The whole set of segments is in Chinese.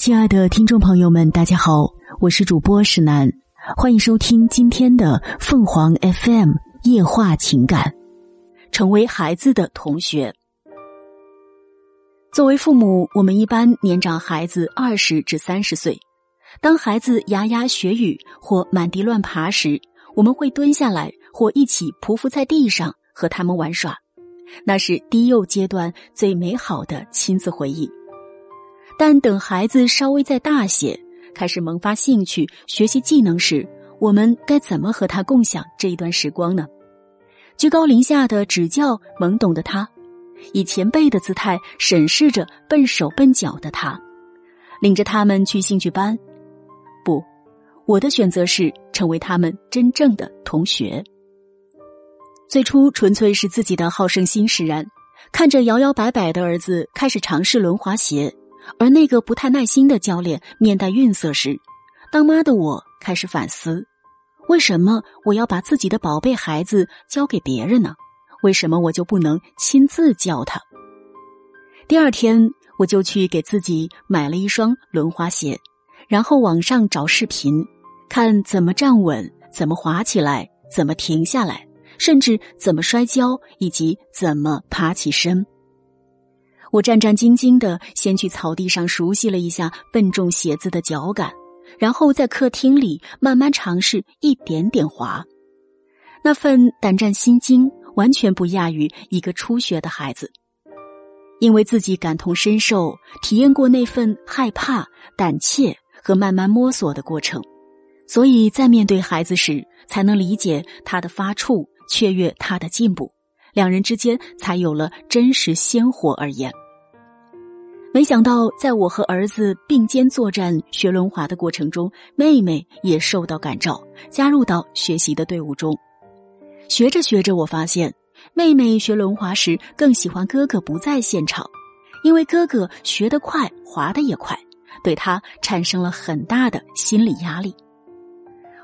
亲爱的听众朋友们，大家好，我是主播石楠，欢迎收听今天的凤凰 FM 夜话情感。成为孩子的同学，作为父母，我们一般年长孩子二十至三十岁。当孩子牙牙学语或满地乱爬时，我们会蹲下来或一起匍匐在地上和他们玩耍，那是低幼阶段最美好的亲子回忆。但等孩子稍微再大些，开始萌发兴趣、学习技能时，我们该怎么和他共享这一段时光呢？居高临下的指教懵懂的他，以前辈的姿态审视着笨手笨脚的他，领着他们去兴趣班。不，我的选择是成为他们真正的同学。最初纯粹是自己的好胜心使然，看着摇摇摆摆的儿子开始尝试轮滑鞋。而那个不太耐心的教练面带愠色时，当妈的我开始反思：为什么我要把自己的宝贝孩子交给别人呢？为什么我就不能亲自教他？第二天，我就去给自己买了一双轮滑鞋，然后网上找视频，看怎么站稳，怎么滑起来，怎么停下来，甚至怎么摔跤，以及怎么爬起身。我战战兢兢的先去草地上熟悉了一下笨重鞋子的脚感，然后在客厅里慢慢尝试一点点滑。那份胆战心惊完全不亚于一个初学的孩子，因为自己感同身受，体验过那份害怕、胆怯和慢慢摸索的过程，所以在面对孩子时，才能理解他的发怵，雀跃他的进步。两人之间才有了真实鲜活而言。没想到，在我和儿子并肩作战学轮滑的过程中，妹妹也受到感召，加入到学习的队伍中。学着学着，我发现妹妹学轮滑时更喜欢哥哥不在现场，因为哥哥学得快，滑得也快，对她产生了很大的心理压力。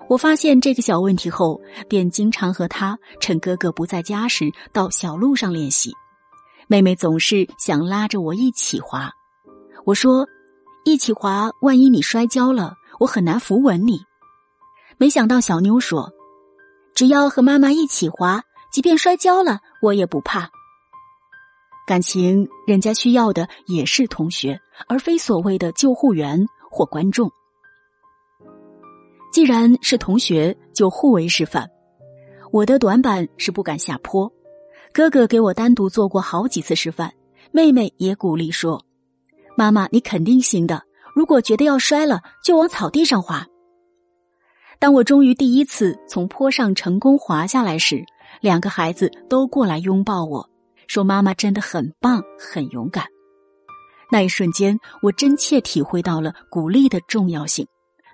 我发现这个小问题后，便经常和他趁哥哥不在家时到小路上练习。妹妹总是想拉着我一起滑，我说：“一起滑，万一你摔跤了，我很难扶稳你。”没想到小妞说：“只要和妈妈一起滑，即便摔跤了，我也不怕。”感情，人家需要的也是同学，而非所谓的救护员或观众。既然是同学，就互为示范。我的短板是不敢下坡，哥哥给我单独做过好几次示范，妹妹也鼓励说：“妈妈，你肯定行的。如果觉得要摔了，就往草地上滑。”当我终于第一次从坡上成功滑下来时，两个孩子都过来拥抱我说：“妈妈真的很棒，很勇敢。”那一瞬间，我真切体会到了鼓励的重要性。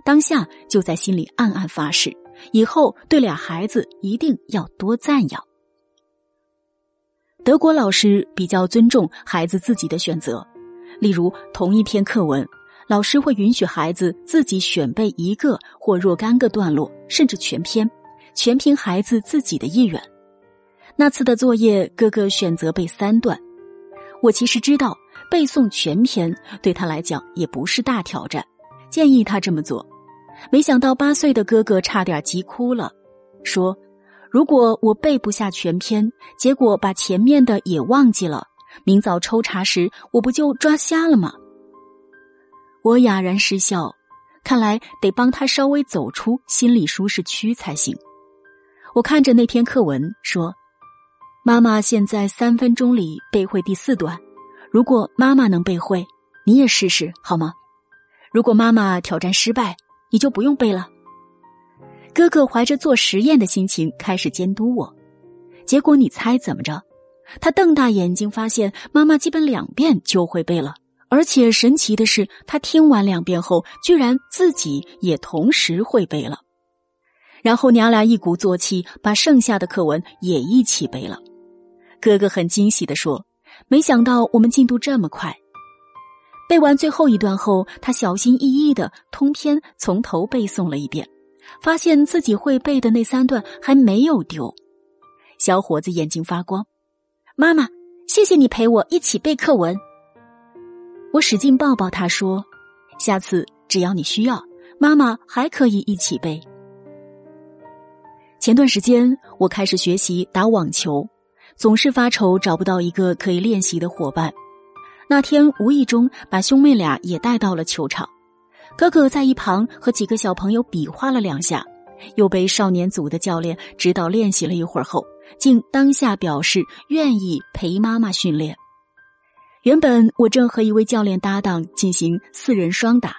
当下就在心里暗暗发誓，以后对俩孩子一定要多赞扬。德国老师比较尊重孩子自己的选择，例如同一篇课文，老师会允许孩子自己选背一个或若干个段落，甚至全篇，全凭孩子自己的意愿。那次的作业，哥哥选择背三段，我其实知道背诵全篇对他来讲也不是大挑战，建议他这么做。没想到八岁的哥哥差点急哭了，说：“如果我背不下全篇，结果把前面的也忘记了，明早抽查时我不就抓瞎了吗？”我哑然失笑，看来得帮他稍微走出心理舒适区才行。我看着那篇课文说：“妈妈现在三分钟里背会第四段，如果妈妈能背会，你也试试好吗？如果妈妈挑战失败。”你就不用背了。哥哥怀着做实验的心情开始监督我，结果你猜怎么着？他瞪大眼睛，发现妈妈基本两遍就会背了，而且神奇的是，他听完两遍后，居然自己也同时会背了。然后娘俩一鼓作气，把剩下的课文也一起背了。哥哥很惊喜的说：“没想到我们进度这么快。”背完最后一段后，他小心翼翼的通篇从头背诵了一遍，发现自己会背的那三段还没有丢。小伙子眼睛发光，妈妈，谢谢你陪我一起背课文。我使劲抱抱他说：“下次只要你需要，妈妈还可以一起背。前段时间我开始学习打网球，总是发愁找不到一个可以练习的伙伴。那天无意中把兄妹俩也带到了球场，哥哥在一旁和几个小朋友比划了两下，又被少年组的教练指导练习了一会儿后，竟当下表示愿意陪妈妈训练。原本我正和一位教练搭档进行四人双打，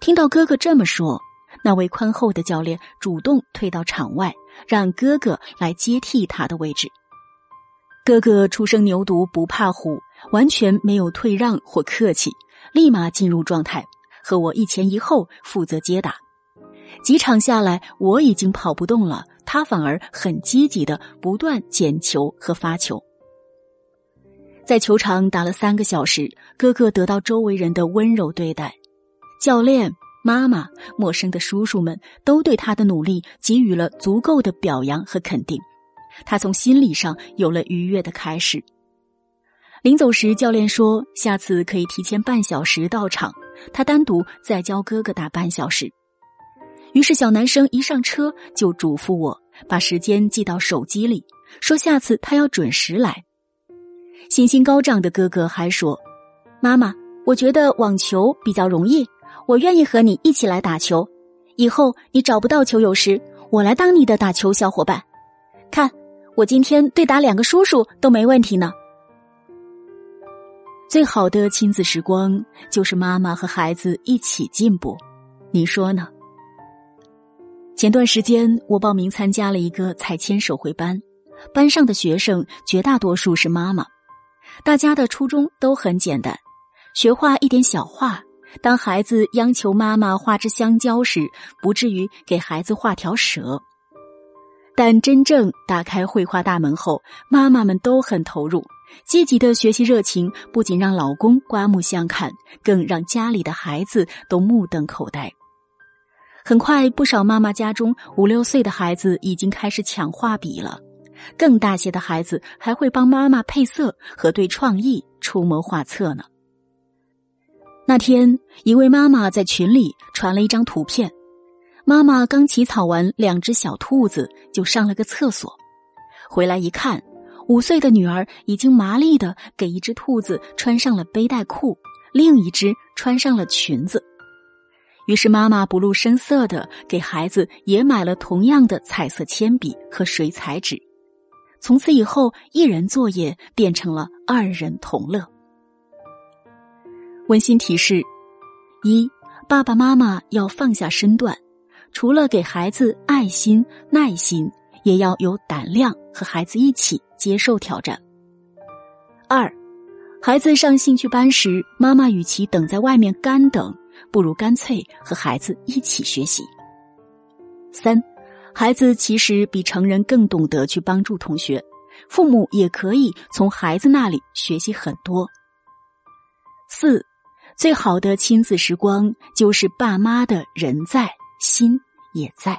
听到哥哥这么说，那位宽厚的教练主动退到场外。让哥哥来接替他的位置。哥哥初生牛犊不怕虎，完全没有退让或客气，立马进入状态，和我一前一后负责接打。几场下来，我已经跑不动了，他反而很积极的不断捡球和发球。在球场打了三个小时，哥哥得到周围人的温柔对待，教练。妈妈、陌生的叔叔们都对他的努力给予了足够的表扬和肯定，他从心理上有了愉悦的开始。临走时，教练说下次可以提前半小时到场，他单独再教哥哥打半小时。于是，小男生一上车就嘱咐我把时间记到手机里，说下次他要准时来。信心高涨的哥哥还说：“妈妈，我觉得网球比较容易。”我愿意和你一起来打球，以后你找不到球友时，我来当你的打球小伙伴。看，我今天对打两个叔叔都没问题呢。最好的亲子时光就是妈妈和孩子一起进步，你说呢？前段时间我报名参加了一个彩铅手绘班，班上的学生绝大多数是妈妈，大家的初衷都很简单，学画一点小画。当孩子央求妈妈画只香蕉时，不至于给孩子画条蛇。但真正打开绘画大门后，妈妈们都很投入，积极的学习热情不仅让老公刮目相看，更让家里的孩子都目瞪口呆。很快，不少妈妈家中五六岁的孩子已经开始抢画笔了，更大些的孩子还会帮妈妈配色和对创意出谋划策呢。那天，一位妈妈在群里传了一张图片。妈妈刚起草完两只小兔子，就上了个厕所。回来一看，五岁的女儿已经麻利的给一只兔子穿上了背带裤，另一只穿上了裙子。于是，妈妈不露声色的给孩子也买了同样的彩色铅笔和水彩纸。从此以后，一人作业变成了二人同乐。温馨提示：一，爸爸妈妈要放下身段，除了给孩子爱心、耐心，也要有胆量和孩子一起接受挑战。二，孩子上兴趣班时，妈妈与其等在外面干等，不如干脆和孩子一起学习。三，孩子其实比成人更懂得去帮助同学，父母也可以从孩子那里学习很多。四。最好的亲子时光，就是爸妈的人在，心也在。